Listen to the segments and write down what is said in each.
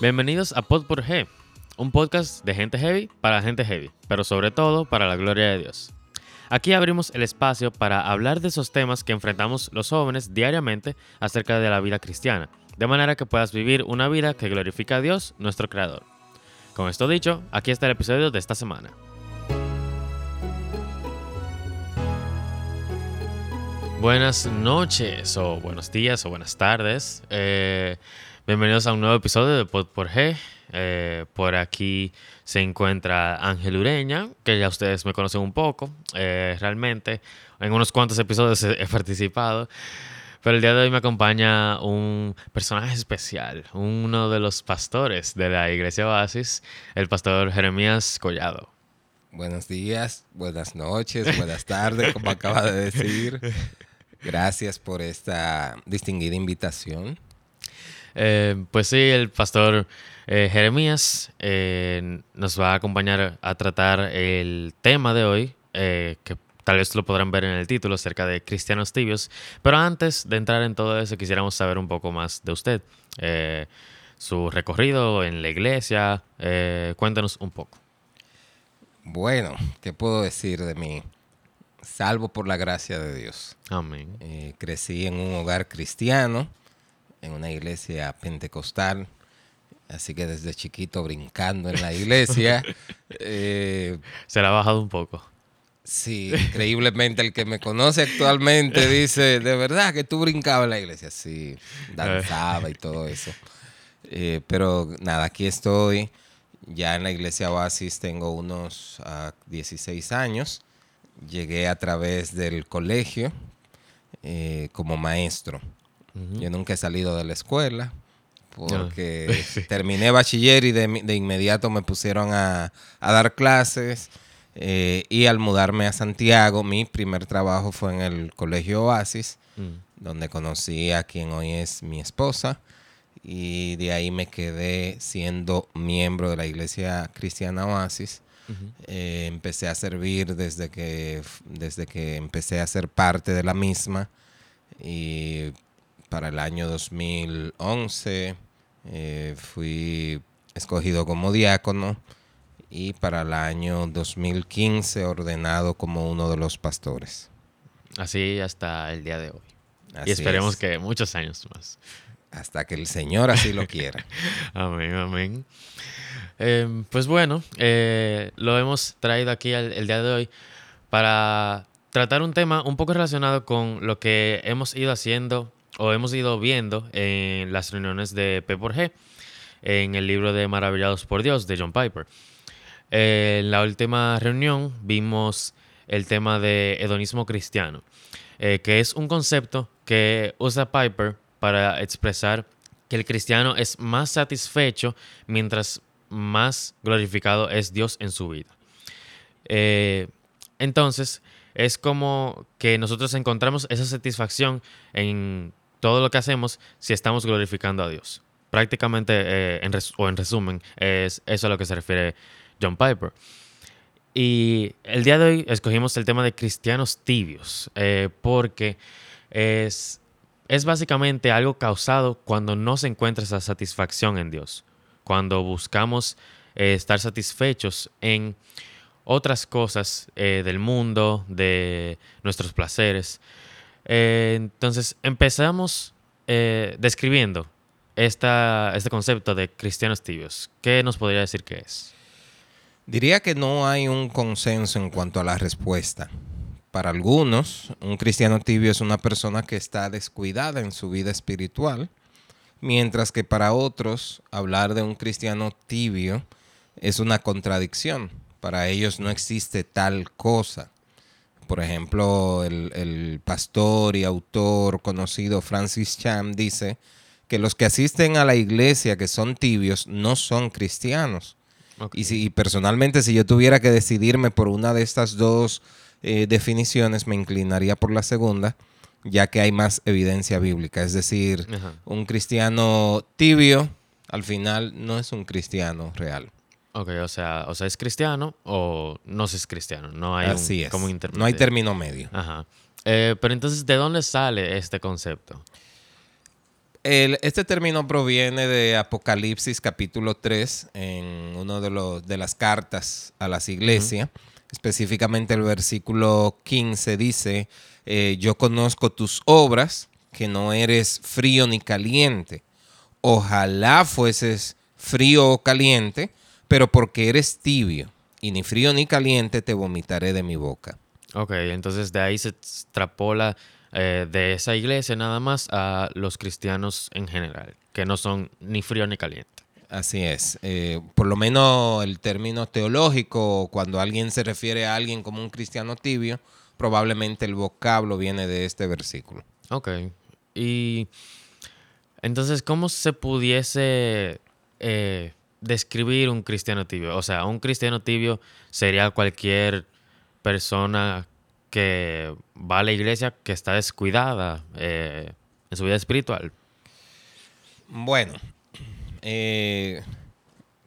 Bienvenidos a Pod por G, un podcast de gente heavy para gente heavy, pero sobre todo para la gloria de Dios. Aquí abrimos el espacio para hablar de esos temas que enfrentamos los jóvenes diariamente acerca de la vida cristiana, de manera que puedas vivir una vida que glorifica a Dios, nuestro Creador. Con esto dicho, aquí está el episodio de esta semana. Buenas noches, o buenos días, o buenas tardes. Eh, bienvenidos a un nuevo episodio de Pod por G. Eh, por aquí se encuentra Ángel Ureña, que ya ustedes me conocen un poco. Eh, realmente, en unos cuantos episodios he, he participado. Pero el día de hoy me acompaña un personaje especial, uno de los pastores de la iglesia Oasis, el pastor Jeremías Collado. Buenos días, buenas noches, buenas tardes, como acaba de decir. Gracias por esta distinguida invitación. Eh, pues sí, el pastor eh, Jeremías eh, nos va a acompañar a tratar el tema de hoy, que tal vez lo podrán ver en el título, acerca de cristianos tibios. Pero antes de entrar en todo eso, quisiéramos saber un poco más de usted, su recorrido en la iglesia. cuéntanos un poco. Bueno, ¿qué puedo decir de mí? Salvo por la gracia de Dios. Amén. Crecí en un hogar cristiano, en una iglesia pentecostal, así que desde chiquito brincando en la iglesia. Eh, Se la ha bajado un poco. sí, increíblemente el que me conoce actualmente dice, de verdad que tú brincabas en la iglesia. Sí, danzaba y todo eso. Eh, pero nada, aquí estoy. Ya en la iglesia Oasis tengo unos ah, 16 años. Llegué a través del colegio eh, como maestro. Yo nunca he salido de la escuela porque terminé bachiller y de, de inmediato me pusieron a, a dar clases. eh, y al mudarme a Santiago, mi primer trabajo fue en el colegio Oasis, Mm. donde conocí a quien hoy es mi esposa. Y de ahí me quedé siendo miembro de la iglesia cristiana Oasis. Eh, empecé a servir desde que, desde que empecé a ser parte de la misma. Y para el año 2011 eh, fui escogido como diácono y para el año 2015 ordenado como uno de los pastores. Así hasta el día de hoy. Así y esperemos es, que muchos años más. hasta que el Señor así lo quiera. Amén, amén. Eh, pues bueno, eh, lo hemos traído aquí el, el día de hoy para tratar un tema un poco relacionado con lo que hemos ido haciendo o hemos ido viendo en las reuniones de P por G, en el libro de Maravillados por Dios de John Piper. Eh, en la última reunión vimos el tema de hedonismo cristiano, eh, que es un concepto que usa Piper para expresar que el cristiano es más satisfecho mientras más glorificado es Dios en su vida. Eh, entonces, es como que nosotros encontramos esa satisfacción en todo lo que hacemos si estamos glorificando a Dios. Prácticamente, eh, o en resumen, es eso a lo que se refiere John Piper. Y el día de hoy escogimos el tema de cristianos tibios, eh, porque es, es básicamente algo causado cuando no se encuentra esa satisfacción en Dios, cuando buscamos eh, estar satisfechos en otras cosas del mundo, de nuestros placeres. Eh, entonces empezamos eh, describiendo esta, este concepto de cristianos tibios. ¿Qué nos podría decir que es? Diría que no hay un consenso en cuanto a la respuesta. Para algunos, un cristiano tibio es una persona que está descuidada en su vida espiritual, mientras que para otros, hablar de un cristiano tibio es una contradicción. Para ellos no existe tal cosa. Por ejemplo, el, el pastor y autor conocido Francis Cham dice que los que asisten a la iglesia que son tibios no son cristianos. Y, si, y personalmente, si yo tuviera que decidirme por una de estas dos eh, definiciones, me inclinaría por la segunda, ya que hay más evidencia bíblica. Es decir, Ajá. un cristiano tibio, al final, no es un cristiano real. Ok, o sea, o sea, es cristiano o no es cristiano. No hay Así un, es. como No hay término medio. Ajá. Eh, pero entonces, ¿de dónde sale este concepto? este término proviene de Apocalipsis capítulo 3, en uno de, los, de las cartas a las iglesias. Específicamente el versículo 15 dice, eh, yo conozco tus obras, que no eres frío ni caliente. Ojalá fueses frío o caliente, pero porque eres tibio y ni frío ni caliente te vomitaré de mi boca. Ok, entonces de ahí se extrapola eh, de esa iglesia nada más a los cristianos en general, que no son ni frío ni caliente. Así es. Eh, por lo menos el término teológico, cuando alguien se refiere a alguien como un cristiano tibio, probablemente el vocablo viene de este versículo. Ok. Y entonces, ¿cómo se pudiese eh, describir un cristiano tibio? O sea, un cristiano tibio sería cualquier persona que va a la iglesia que está descuidada eh, en su vida espiritual? Bueno, eh,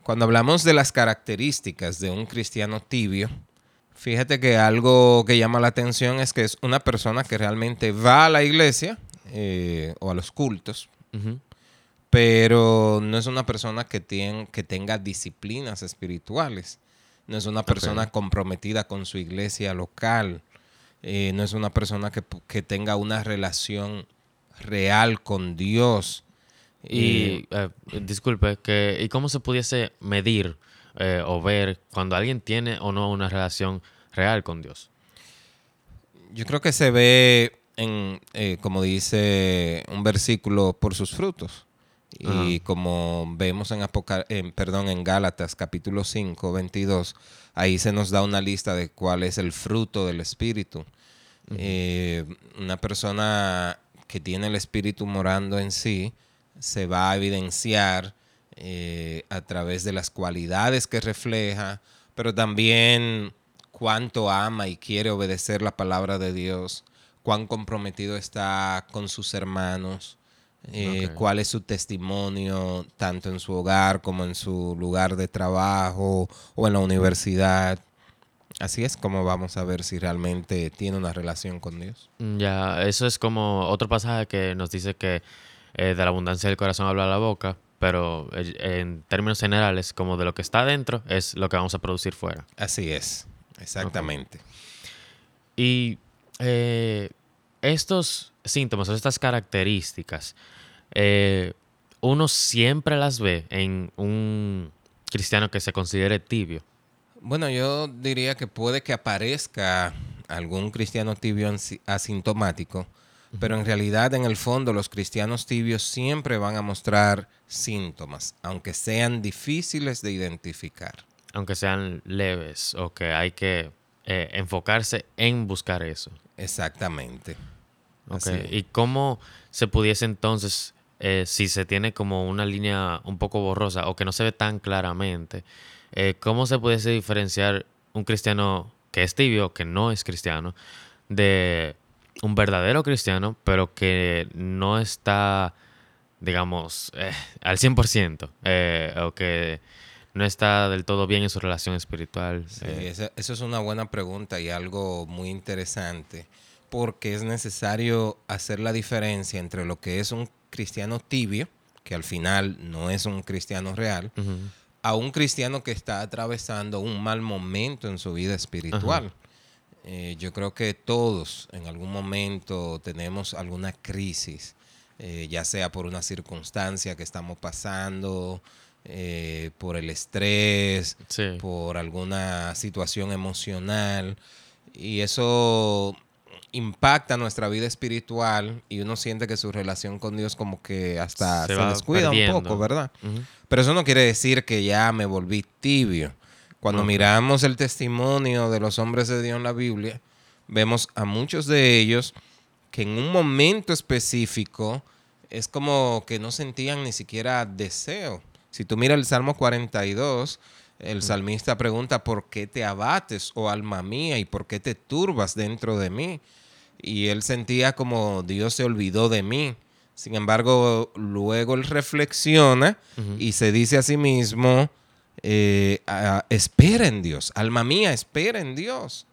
cuando hablamos de las características de un cristiano tibio, fíjate que algo que llama la atención es que es una persona que realmente va a la iglesia eh, o a los cultos, pero no es una persona que, que tenga disciplinas espirituales, no es una persona comprometida con su iglesia local, eh, no es una persona que, tenga una relación real con Dios. Y eh, disculpe, que, ¿y cómo se pudiese medir eh, o ver cuando alguien tiene o no una relación real con Dios? Yo creo que se ve en, como dice un versículo, por sus frutos. Y como vemos en, en, perdón, en Gálatas capítulo 5, 22, ahí se nos da una lista de cuál es el fruto del Espíritu. Eh, una persona que tiene el Espíritu morando en sí se va a evidenciar eh, a través de las cualidades que refleja, pero también cuánto ama y quiere obedecer la palabra de Dios, cuán comprometido está con sus hermanos, eh, cuál es su testimonio, tanto en su hogar como en su lugar de trabajo o en la universidad. Así es como vamos a ver si realmente tiene una relación con Dios. Mm, ya, eso es como otro pasaje que nos dice que eh, de la abundancia del corazón habla la boca, pero eh, en términos generales, como de lo que está dentro, es lo que vamos a producir fuera. Así es, exactamente. Y estos síntomas o estas características, eh, uno siempre las ve en un cristiano que se considere tibio. Bueno, yo diría que puede que aparezca algún cristiano tibio asintomático, pero en realidad en el fondo los cristianos tibios siempre van a mostrar síntomas, aunque sean difíciles de identificar. Aunque sean leves o que hay que eh, enfocarse en buscar eso. Exactamente. ¿Y cómo se pudiese entonces, eh, si se tiene como una línea un poco borrosa o que no se ve tan claramente, eh, cómo se pudiese diferenciar un cristiano que es tibio, que no es cristiano, de un verdadero cristiano, pero que no está, digamos, eh, al 100%, o que no está del todo bien en su relación espiritual? Sí, eso es una buena pregunta y algo muy interesante porque es necesario hacer la diferencia entre lo que es un cristiano tibio, que al final no es un cristiano real, a un cristiano que está atravesando un mal momento en su vida espiritual. Eh, yo creo que todos en algún momento tenemos alguna crisis, eh, ya sea por una circunstancia que estamos pasando, eh, por el estrés, por alguna situación emocional. Y eso impacta nuestra vida espiritual y uno siente que su relación con Dios como que hasta se, descuida un poco, ¿verdad? Pero eso no quiere decir que ya me volví tibio. Cuando miramos el testimonio de los hombres de Dios en la Biblia, vemos a muchos de ellos que en un momento específico es como que no sentían ni siquiera deseo. Si tú miras el Salmo 42, el salmista pregunta, ¿por qué te abates, oh alma mía, y por qué te turbas dentro de mí? y él sentía como Dios se olvidó de mí. Sin embargo, luego él reflexiona y se dice a sí mismo, eh, espera en Dios, alma mía, espera en Dios.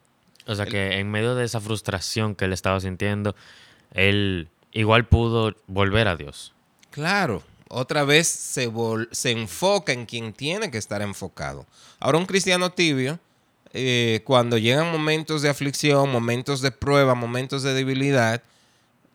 O sea que en medio de esa frustración que él estaba sintiendo, él igual pudo volver a Dios. Claro, otra vez se, se enfoca en quien tiene que estar enfocado. Ahora un cristiano tibio, eh, cuando llegan momentos de aflicción, momentos de prueba, momentos de debilidad,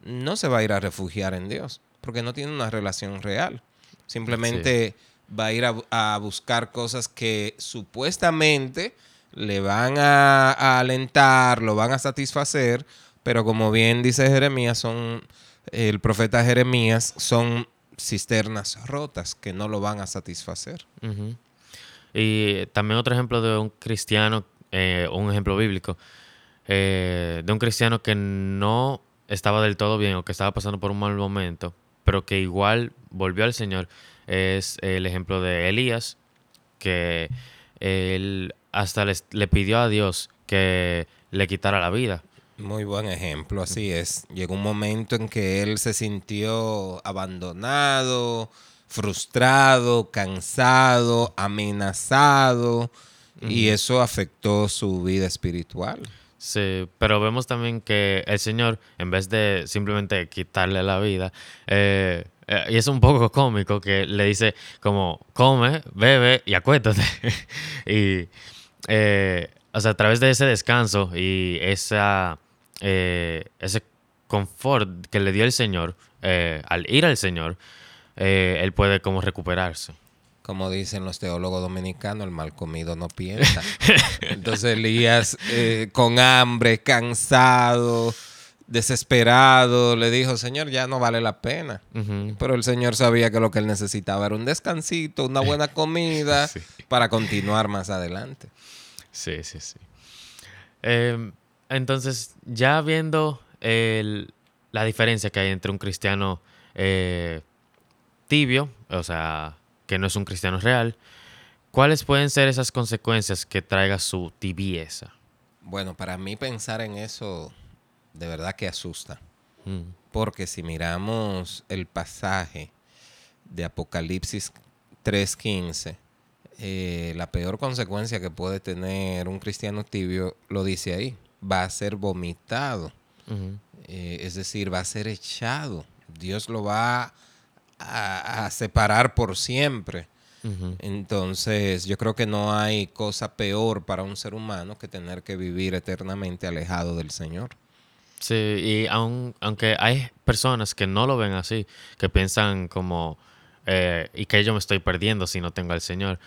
no se va a ir a refugiar en Dios, porque no tiene una relación real. Simplemente va a ir a, buscar cosas que supuestamente le van a, alentar, lo van a satisfacer, pero como bien dice Jeremías, son el profeta Jeremías, son cisternas rotas que no lo van a satisfacer. Y también otro ejemplo de un cristiano, eh, un ejemplo bíblico, eh, de un cristiano que no estaba del todo bien o que estaba pasando por un mal momento, pero que igual volvió al Señor, es el ejemplo de Elías, que él hasta le pidió a Dios que le quitara la vida. Muy buen ejemplo, así es. Llegó un momento en que él se sintió abandonado, frustrado, cansado, amenazado, y eso afectó su vida espiritual. Sí, pero vemos también que el Señor, en vez de simplemente quitarle la vida, eh, eh, y es un poco cómico que le dice como, come, bebe y acuéstate. y, eh, o sea, a través de ese descanso y esa eh, ese confort que le dio el Señor eh, al ir al Señor, eh, él puede como recuperarse. Como dicen los teólogos dominicanos, el mal comido no piensa. Entonces Elías, con hambre, cansado, desesperado, le dijo, Señor, ya no vale la pena. Pero el Señor sabía que lo que él necesitaba era un descansito, una buena comida para continuar más adelante. Sí, sí, sí. Eh, entonces, ya viendo la diferencia que hay entre un cristiano eh, tibio, o sea, que no es un cristiano real, ¿cuáles pueden ser esas consecuencias que traiga su tibieza? Bueno, para mí pensar en eso de verdad que asusta. Mm. Porque si miramos el pasaje de Apocalipsis 3.15, eh, la peor consecuencia que puede tener un cristiano tibio lo dice ahí va a ser vomitado. Eh, es decir, va a ser echado. Dios lo va a, separar por siempre. Entonces, yo creo que no hay cosa peor para un ser humano que tener que vivir eternamente alejado del Señor. Sí, y aunque hay personas que no lo ven así, que piensan como, eh, y que yo me estoy perdiendo si no tengo al Señor.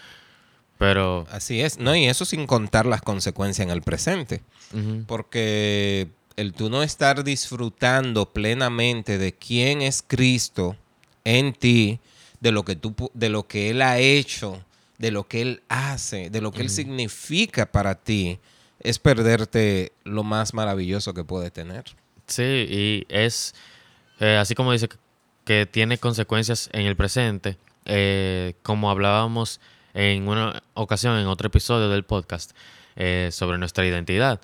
Pero. Así es. No, y eso sin contar las consecuencias en el presente. Porque el tú no estar disfrutando plenamente de quién es Cristo en ti, de lo que tú, de lo que Él ha hecho, de lo que Él hace, de lo que Él significa para ti, es perderte lo más maravilloso que puede tener. Sí, y es eh, así como dice que tiene consecuencias en el presente, eh, como hablábamos en una ocasión, en otro episodio del podcast, eh, sobre nuestra identidad,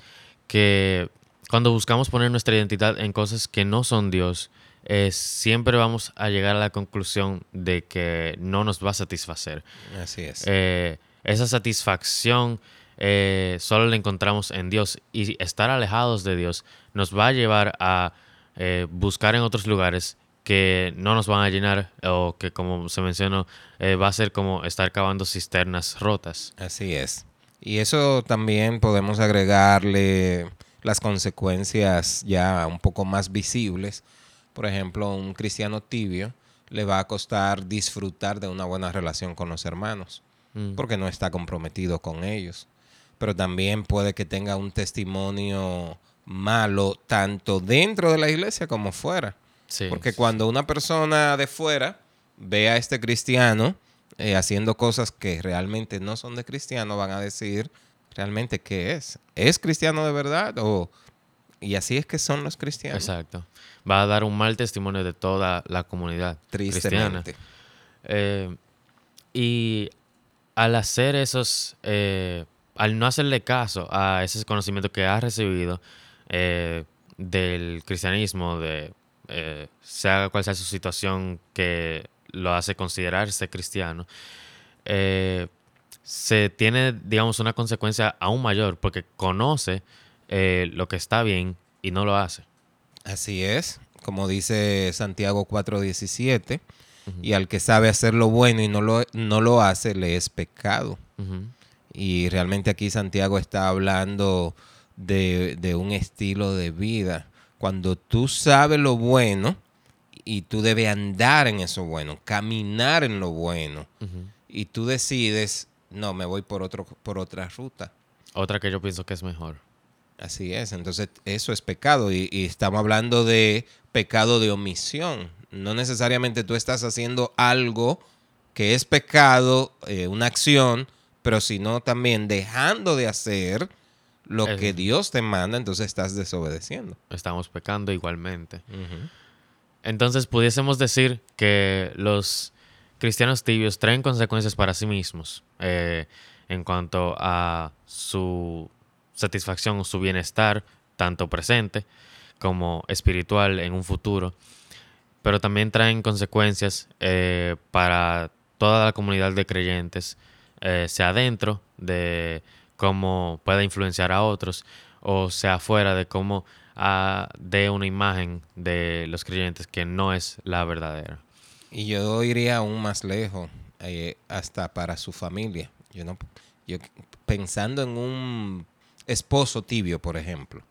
que cuando buscamos poner nuestra identidad en cosas que no son Dios, eh, siempre vamos a llegar a la conclusión de que no nos va a satisfacer. Así es. Eh, esa satisfacción solo la encontramos en Dios y estar alejados de Dios nos va a llevar a buscar en otros lugares que no nos van a llenar o que como se mencionó eh, va a ser como estar cavando cisternas rotas. Así es. Y eso también podemos agregarle las consecuencias ya un poco más visibles. Por ejemplo, un cristiano tibio le va a costar disfrutar de una buena relación con los hermanos, mm. porque no está comprometido con ellos. Pero también puede que tenga un testimonio malo tanto dentro de la iglesia como fuera. Porque cuando una persona de fuera ve a este cristiano eh, haciendo cosas que realmente no son de cristiano, van a decir realmente qué es. ¿Es cristiano de verdad? O, y así es que son los cristianos. Exacto. Va a dar un mal testimonio de toda la comunidad cristiana. Eh, y al hacer esos, eh, al no hacerle caso a ese conocimiento que ha recibido del cristianismo, de eh, sea cual sea su situación que lo hace considerarse cristiano, eh, se tiene, digamos, una consecuencia aún mayor porque conoce eh, lo que está bien y no lo hace. Así es, como dice Santiago 4:17, Y al que sabe hacer lo bueno y no lo, no lo hace, le es pecado. Y realmente aquí Santiago está hablando de, de, un estilo de vida. Cuando tú sabes lo bueno y tú debes andar en eso bueno, caminar en lo bueno, y tú decides, no, me voy por, otro, por otra ruta. Otra que yo pienso que es mejor. Así es, entonces eso es pecado y, estamos hablando de pecado de omisión. No necesariamente tú estás haciendo algo que es pecado, eh, una acción, pero sino también dejando de hacer lo que Dios te manda, entonces estás desobedeciendo. Estamos pecando igualmente. Entonces pudiésemos decir que los cristianos tibios traen consecuencias para sí mismos eh, en cuanto a su satisfacción o su bienestar, tanto presente como espiritual en un futuro, pero también traen consecuencias eh, para toda la comunidad de creyentes, eh, sea dentro de cómo pueda influenciar a otros o sea fuera de cómo ah, dé una imagen de los creyentes que no es la verdadera. Y yo iría aún más lejos, eh, hasta para su familia. Yo no, yo pensando en un esposo tibio, por ejemplo,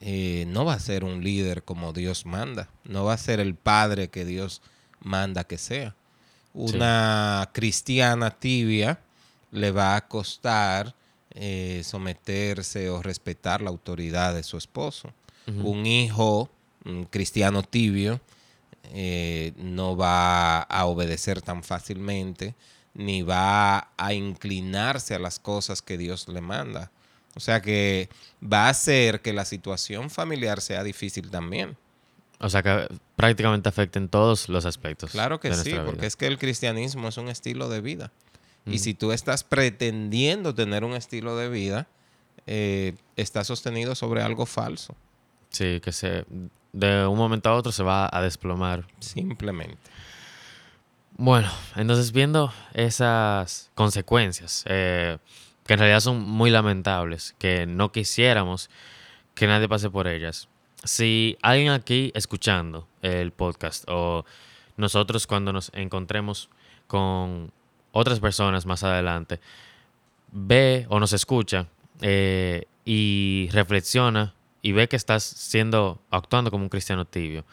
eh, no va a ser un líder como Dios manda, no va a ser el padre que Dios manda que sea. Una cristiana tibia le va a costar eh, someterse o respetar la autoridad de su esposo. Un hijo un cristiano tibio eh, no va a obedecer tan fácilmente, ni va a inclinarse a las cosas que Dios le manda. O sea que va a hacer que la situación familiar sea difícil también. O sea que prácticamente afecta en todos los aspectos. Claro que sí, porque es que el cristianismo es un estilo de vida. Y si tú estás pretendiendo tener un estilo de vida, eh, está sostenido sobre algo falso. Sí, que se, de un momento a otro se va a desplomar. Simplemente. Bueno, entonces viendo esas consecuencias, eh, que en realidad son muy lamentables, que no quisiéramos que nadie pase por ellas. Si alguien aquí escuchando el podcast o nosotros cuando nos encontremos con otras personas más adelante, ve o nos escucha eh, y reflexiona y ve que estás siendo, actuando como un cristiano tibio,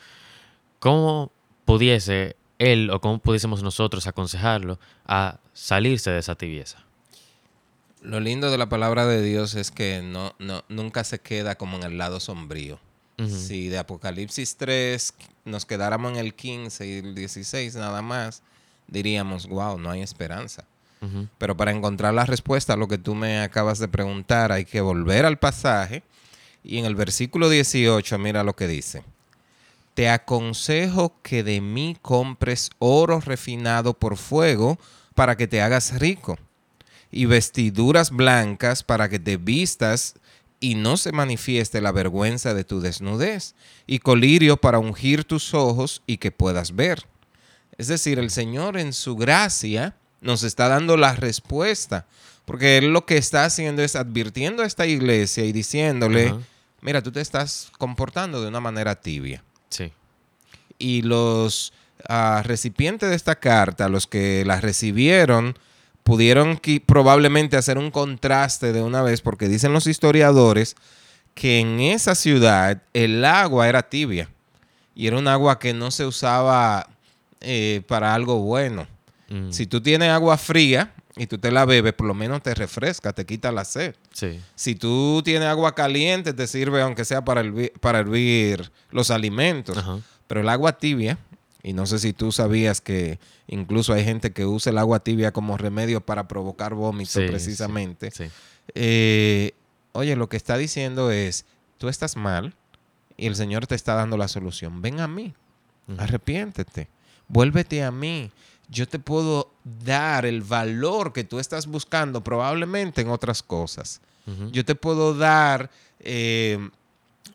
¿cómo pudiese él o cómo pudiésemos nosotros aconsejarlo a salirse de esa tibieza? Lo lindo de la palabra de Dios es que no, nunca se queda como en el lado sombrío. Si de Apocalipsis 3 nos quedáramos en el 15 y el 16 nada más, diríamos, wow, no hay esperanza. Pero para encontrar la respuesta a lo que tú me acabas de preguntar, hay que volver al pasaje. Y en el versículo 18, mira lo que dice. Te aconsejo que de mí compres oro refinado por fuego para que te hagas rico, y vestiduras blancas para que te vistas y no se manifieste la vergüenza de tu desnudez, y colirio para ungir tus ojos y que puedas ver es decir, el Señor en su gracia nos está dando la respuesta, porque Él lo que está haciendo es advirtiendo a esta iglesia y diciéndole, mira, tú te estás comportando de una manera tibia. Sí. Y los ah, recipientes de esta carta, los que la recibieron, pudieron probablemente hacer un contraste de una vez, porque dicen los historiadores que en esa ciudad el agua era tibia y era un agua que no se usaba eh, para algo bueno. Mm. Si tú tienes agua fría y tú te la bebes, por lo menos te refresca, te quita la sed. Si tú tienes agua caliente, te sirve aunque sea para hervir, para hervir los alimentos. Pero el agua tibia, y no sé si tú sabías que incluso hay gente que usa el agua tibia como remedio para provocar vómito precisamente. Eh, oye, lo que está diciendo es, tú estás mal y el Señor te está dando la solución. Ven a mí, arrepiéntete vuélvete a mí. Yo te puedo dar el valor que tú estás buscando probablemente en otras cosas. Yo te puedo dar eh,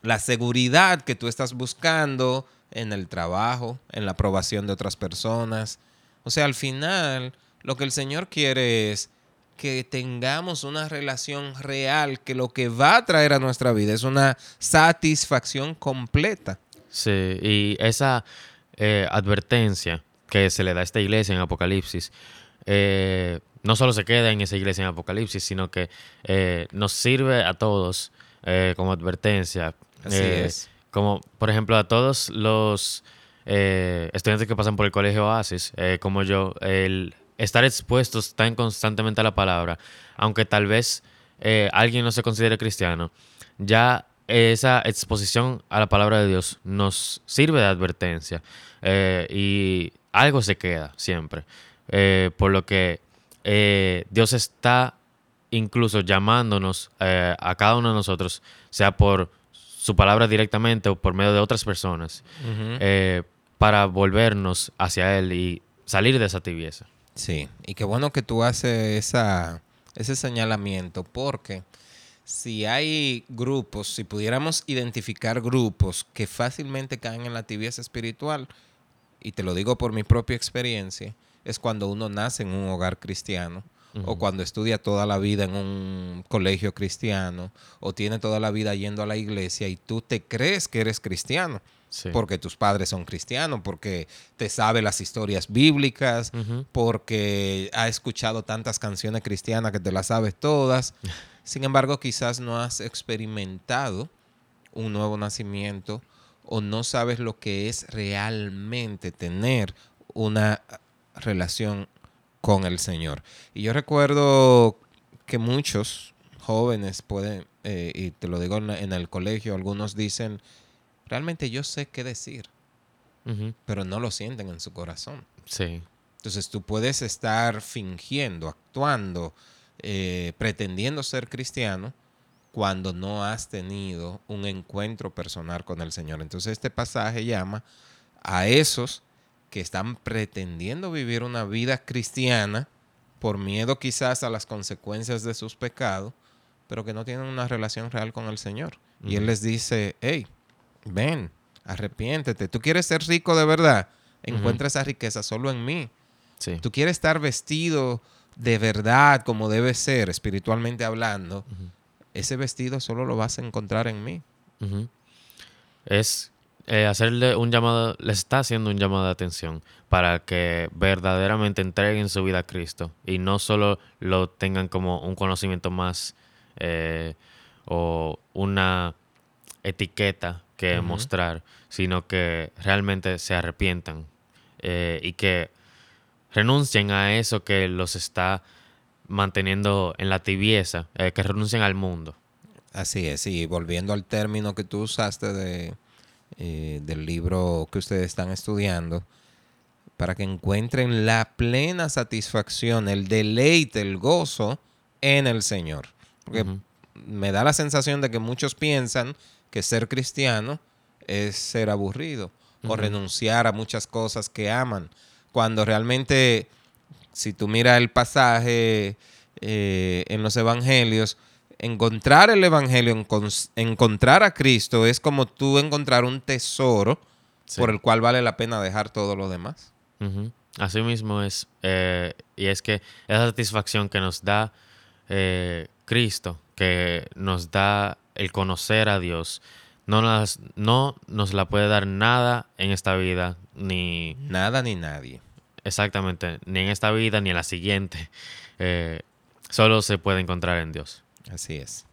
la seguridad que tú estás buscando en el trabajo, en la aprobación de otras personas. O sea, al final, lo que el Señor quiere es que tengamos una relación real, que lo que va a traer a nuestra vida es una satisfacción completa. Sí, y esa, eh, advertencia que se le da a esta iglesia en Apocalipsis, eh, no solo se queda en esa iglesia en Apocalipsis, sino que eh, nos sirve a todos como advertencia. Así es. Como, por ejemplo, a todos los estudiantes que pasan por el colegio Oasis, como yo, el estar expuestos tan constantemente a la palabra, aunque tal vez alguien no se considere cristiano, ya esa exposición a la palabra de Dios nos sirve de advertencia eh, y algo se queda siempre. Eh, por lo que eh, Dios está incluso llamándonos a cada uno de nosotros, sea por su palabra directamente o por medio de otras personas, para volvernos hacia Él y salir de esa tibieza. Sí, y qué bueno que tú haces esa, ese señalamiento, porque si hay grupos, si pudiéramos identificar grupos que fácilmente caen en la tibieza espiritual, y te lo digo por mi propia experiencia, es cuando uno nace en un hogar cristiano, o cuando estudia toda la vida en un colegio cristiano, o tiene toda la vida yendo a la iglesia y tú te crees que eres cristiano. Sí. Porque tus padres son cristianos, porque te sabe las historias bíblicas, porque ha escuchado tantas canciones cristianas que te las sabes todas. Sin embargo, quizás no has experimentado un nuevo nacimiento o no sabes lo que es realmente tener una relación con el Señor. Y yo recuerdo que muchos jóvenes pueden, eh, y te lo digo en el colegio, algunos dicen, realmente yo sé qué decir, pero no lo sienten en su corazón. Sí. Entonces tú puedes estar fingiendo, actuando, eh, pretendiendo ser cristiano cuando no has tenido un encuentro personal con el Señor. Entonces este pasaje llama a esos que están pretendiendo vivir una vida cristiana por miedo quizás a las consecuencias de sus pecados, pero que no tienen una relación real con el Señor. Y Él les dice, hey, ven, arrepiéntete. ¿Tú quieres ser rico de verdad? Encuentra esa riqueza solo en mí. Sí. Tú quieres estar vestido de verdad como debe ser, espiritualmente hablando. Ese vestido solo lo vas a encontrar en mí. Es eh, hacerle un llamado, le está haciendo un llamado de atención para que verdaderamente entreguen su vida a Cristo y no solo lo tengan como un conocimiento más eh, o una etiqueta que mostrar, sino que realmente se arrepientan eh, y que renuncien a eso que los está manteniendo en la tibieza, eh, que renuncien al mundo. Así es, y volviendo al término que tú usaste de, eh, del libro que ustedes están estudiando, para que encuentren la plena satisfacción, el deleite, el gozo en el Señor. Porque me da la sensación de que muchos piensan que ser cristiano es ser aburrido o renunciar a muchas cosas que aman, cuando realmente, si tú miras el pasaje eh, en los evangelios, encontrar el evangelio, encon- encontrar a Cristo es como tú encontrar un tesoro Sí. por el cual vale la pena dejar todo lo demás. Así mismo es. eh, y es que esa satisfacción que nos da eh, Cristo, que nos da el conocer a Dios, no nos, no nos la puede dar nada en esta vida, ni Nada ni nadie. exactamente, ni en esta vida, ni en la siguiente. Eh, solo se puede encontrar en Dios. Así es.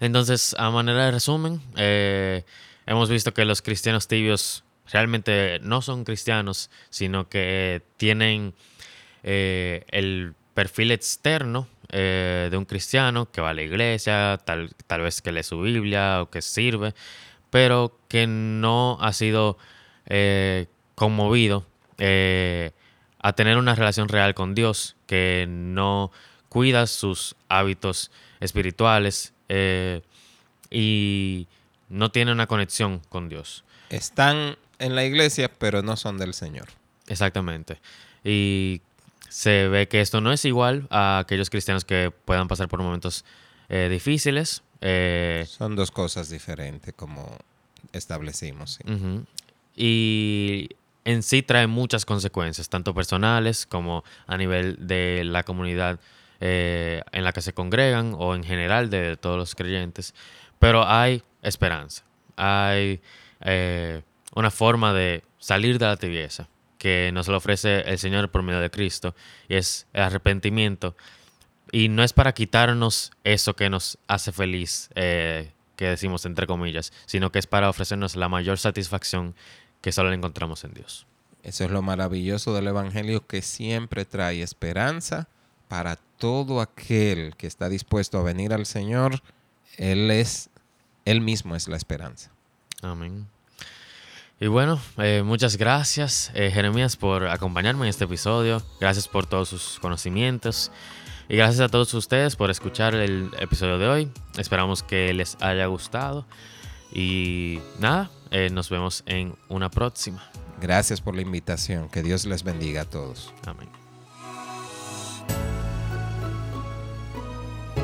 Entonces, a manera de resumen, eh, hemos visto que los cristianos tibios realmente no son cristianos, sino que tienen eh, el perfil externo eh, de un cristiano que va a la iglesia, tal, tal vez que lee su Biblia o que sirve, pero que no ha sido eh, conmovido eh, a tener una relación real con Dios, que no cuida sus hábitos espirituales y no tiene una conexión con Dios. Están en la iglesia, pero no son del Señor. Exactamente. Y se ve que esto no es igual a aquellos cristianos que puedan pasar por momentos eh, difíciles. eh, Son dos cosas diferentes, como establecimos. sí. Y en sí trae muchas consecuencias, tanto personales como a nivel de la comunidad eh, en la que se congregan o en general de todos los creyentes. Pero hay esperanza, hay una forma de salir de la tibieza que nos lo ofrece el Señor por medio de Cristo, y es el arrepentimiento. Y no es para quitarnos eso que nos hace feliz, eh, que decimos entre comillas, sino que es para ofrecernos la mayor satisfacción que solo encontramos en Dios. Eso es lo maravilloso del Evangelio que siempre trae esperanza para todo aquel que está dispuesto a venir al Señor. Él es, Él mismo es la esperanza. Amén. Y bueno, eh, muchas gracias, eh, Jeremías, por acompañarme en este episodio. Gracias por todos sus conocimientos. Y gracias a todos ustedes por escuchar el episodio de hoy. Esperamos que les haya gustado. Y nada, eh, nos vemos en una próxima. Gracias por la invitación. Que Dios les bendiga a todos. Amén.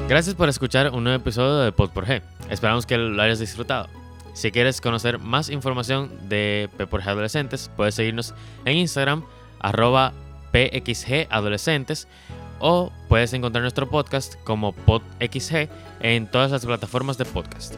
Gracias por escuchar un nuevo episodio de Pod por G. Esperamos que lo hayas disfrutado. Si quieres conocer más información de P por G Adolescentes, puedes seguirnos en Instagram, arroba PXG Adolescentes, o puedes encontrar nuestro podcast como PodXG en todas las plataformas de podcast.